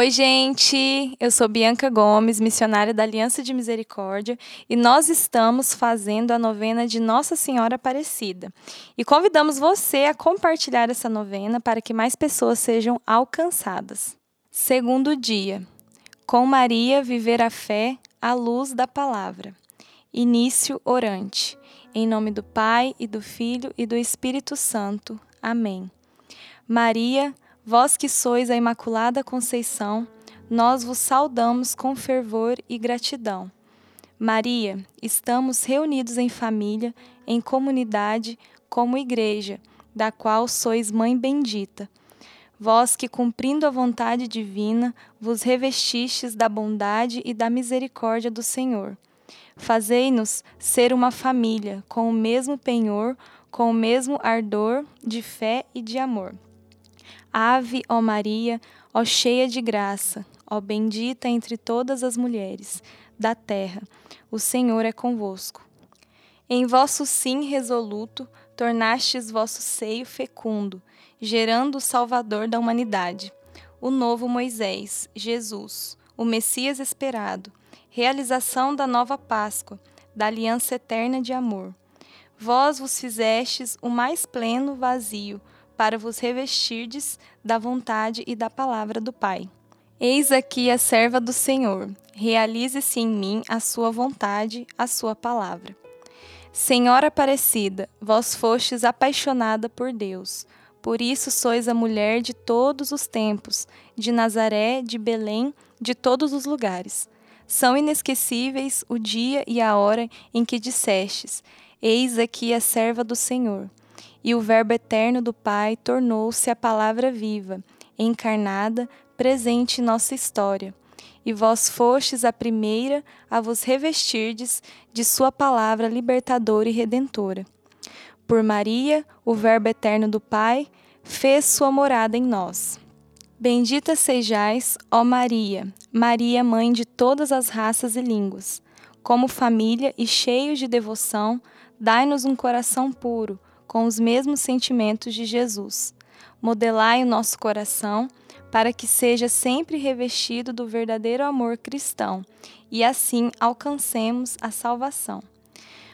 Oi, gente! Eu sou Bianca Gomes, missionária da Aliança de Misericórdia, e nós estamos fazendo a novena de Nossa Senhora Aparecida. E convidamos você a compartilhar essa novena para que mais pessoas sejam alcançadas. Segundo dia: Com Maria viver a fé à luz da palavra. Início orante. Em nome do Pai e do Filho e do Espírito Santo. Amém. Maria, Vós que sois a Imaculada Conceição, nós vos saudamos com fervor e gratidão. Maria, estamos reunidos em família, em comunidade, como igreja, da qual sois mãe bendita. Vós que, cumprindo a vontade divina, vos revestistes da bondade e da misericórdia do Senhor. Fazei-nos ser uma família, com o mesmo penhor, com o mesmo ardor de fé e de amor. Ave, ó Maria, ó cheia de graça, ó bendita entre todas as mulheres da terra, o Senhor é convosco. Em vosso sim resoluto, tornastes vosso seio fecundo, gerando o Salvador da humanidade, o novo Moisés, Jesus, o Messias esperado, realização da nova Páscoa, da aliança eterna de amor. Vós vos fizestes o mais pleno vazio, para vos revestirdes da vontade e da palavra do Pai. Eis aqui a serva do Senhor, realize-se em mim a sua vontade, a sua palavra. Senhora Aparecida, vós fostes apaixonada por Deus, por isso sois a mulher de todos os tempos, de Nazaré, de Belém, de todos os lugares. São inesquecíveis o dia e a hora em que dissestes: Eis aqui a serva do Senhor e o Verbo eterno do Pai tornou-se a palavra viva, encarnada, presente em nossa história. E vós fostes a primeira a vos revestirdes de Sua palavra libertadora e redentora. Por Maria, o Verbo eterno do Pai, fez sua morada em nós. Bendita sejais, ó Maria, Maria, mãe de todas as raças e línguas. Como família e cheios de devoção, dai-nos um coração puro com os mesmos sentimentos de Jesus. Modelai o nosso coração para que seja sempre revestido do verdadeiro amor cristão e assim alcancemos a salvação.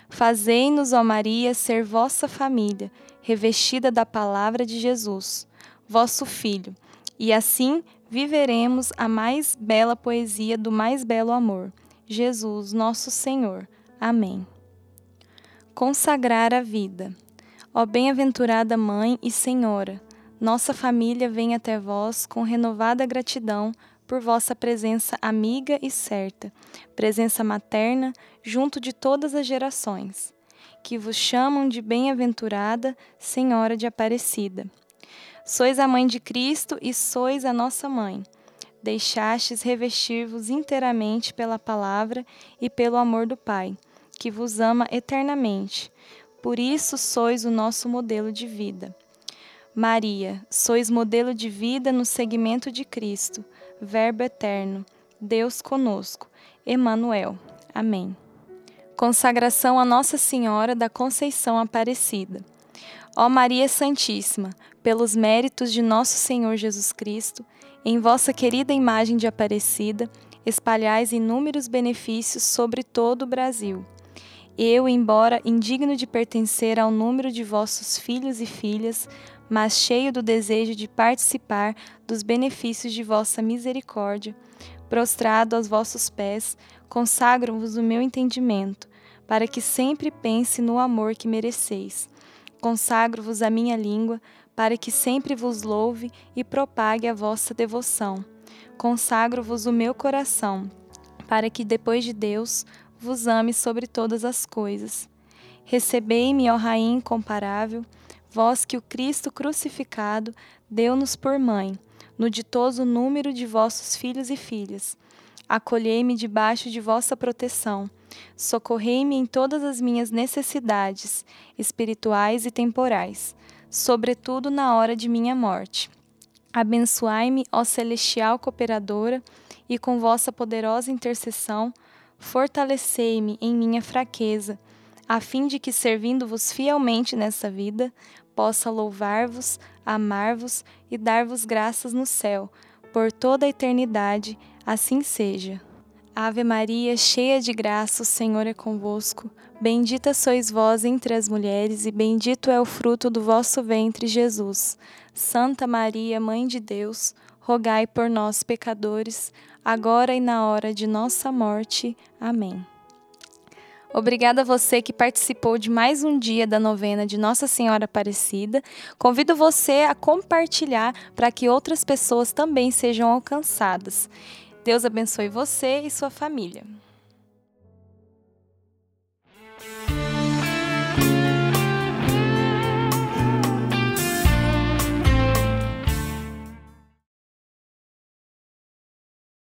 Fazei-nos, ó Maria, ser vossa família, revestida da palavra de Jesus, vosso Filho, e assim viveremos a mais bela poesia do mais belo amor, Jesus, nosso Senhor. Amém. Consagrar a vida. Ó bem-aventurada Mãe e Senhora, nossa família vem até vós com renovada gratidão por vossa presença amiga e certa, presença materna junto de todas as gerações, que vos chamam de bem-aventurada Senhora de Aparecida. Sois a mãe de Cristo e sois a nossa mãe. Deixastes revestir-vos inteiramente pela palavra e pelo amor do Pai, que vos ama eternamente por isso sois o nosso modelo de vida. Maria, sois modelo de vida no segmento de Cristo, Verbo eterno, Deus conosco, Emanuel. Amém. Consagração a Nossa Senhora da Conceição Aparecida. Ó Maria Santíssima, pelos méritos de nosso Senhor Jesus Cristo, em vossa querida imagem de Aparecida, espalhais inúmeros benefícios sobre todo o Brasil eu, embora indigno de pertencer ao número de vossos filhos e filhas, mas cheio do desejo de participar dos benefícios de vossa misericórdia, prostrado aos vossos pés, consagro-vos o meu entendimento, para que sempre pense no amor que mereceis. Consagro-vos a minha língua, para que sempre vos louve e propague a vossa devoção. Consagro-vos o meu coração, para que depois de Deus vos ame sobre todas as coisas. Recebei-me, ó Rainha incomparável, vós que o Cristo crucificado deu-nos por mãe, no ditoso número de vossos filhos e filhas. Acolhei-me debaixo de vossa proteção. Socorrei-me em todas as minhas necessidades, espirituais e temporais, sobretudo na hora de minha morte. Abençoai-me, ó celestial cooperadora, e com vossa poderosa intercessão, fortalecei-me em minha fraqueza, a fim de que, servindo-vos fielmente nessa vida, possa louvar-vos, amar-vos e dar-vos graças no céu, por toda a eternidade. Assim seja. Ave Maria, cheia de graça, o Senhor é convosco. Bendita sois vós entre as mulheres, e bendito é o fruto do vosso ventre, Jesus. Santa Maria, Mãe de Deus, rogai por nós, pecadores, agora e na hora de nossa morte. Amém. Obrigada a você que participou de mais um dia da novena de Nossa Senhora Aparecida. Convido você a compartilhar para que outras pessoas também sejam alcançadas. Deus abençoe você e sua família.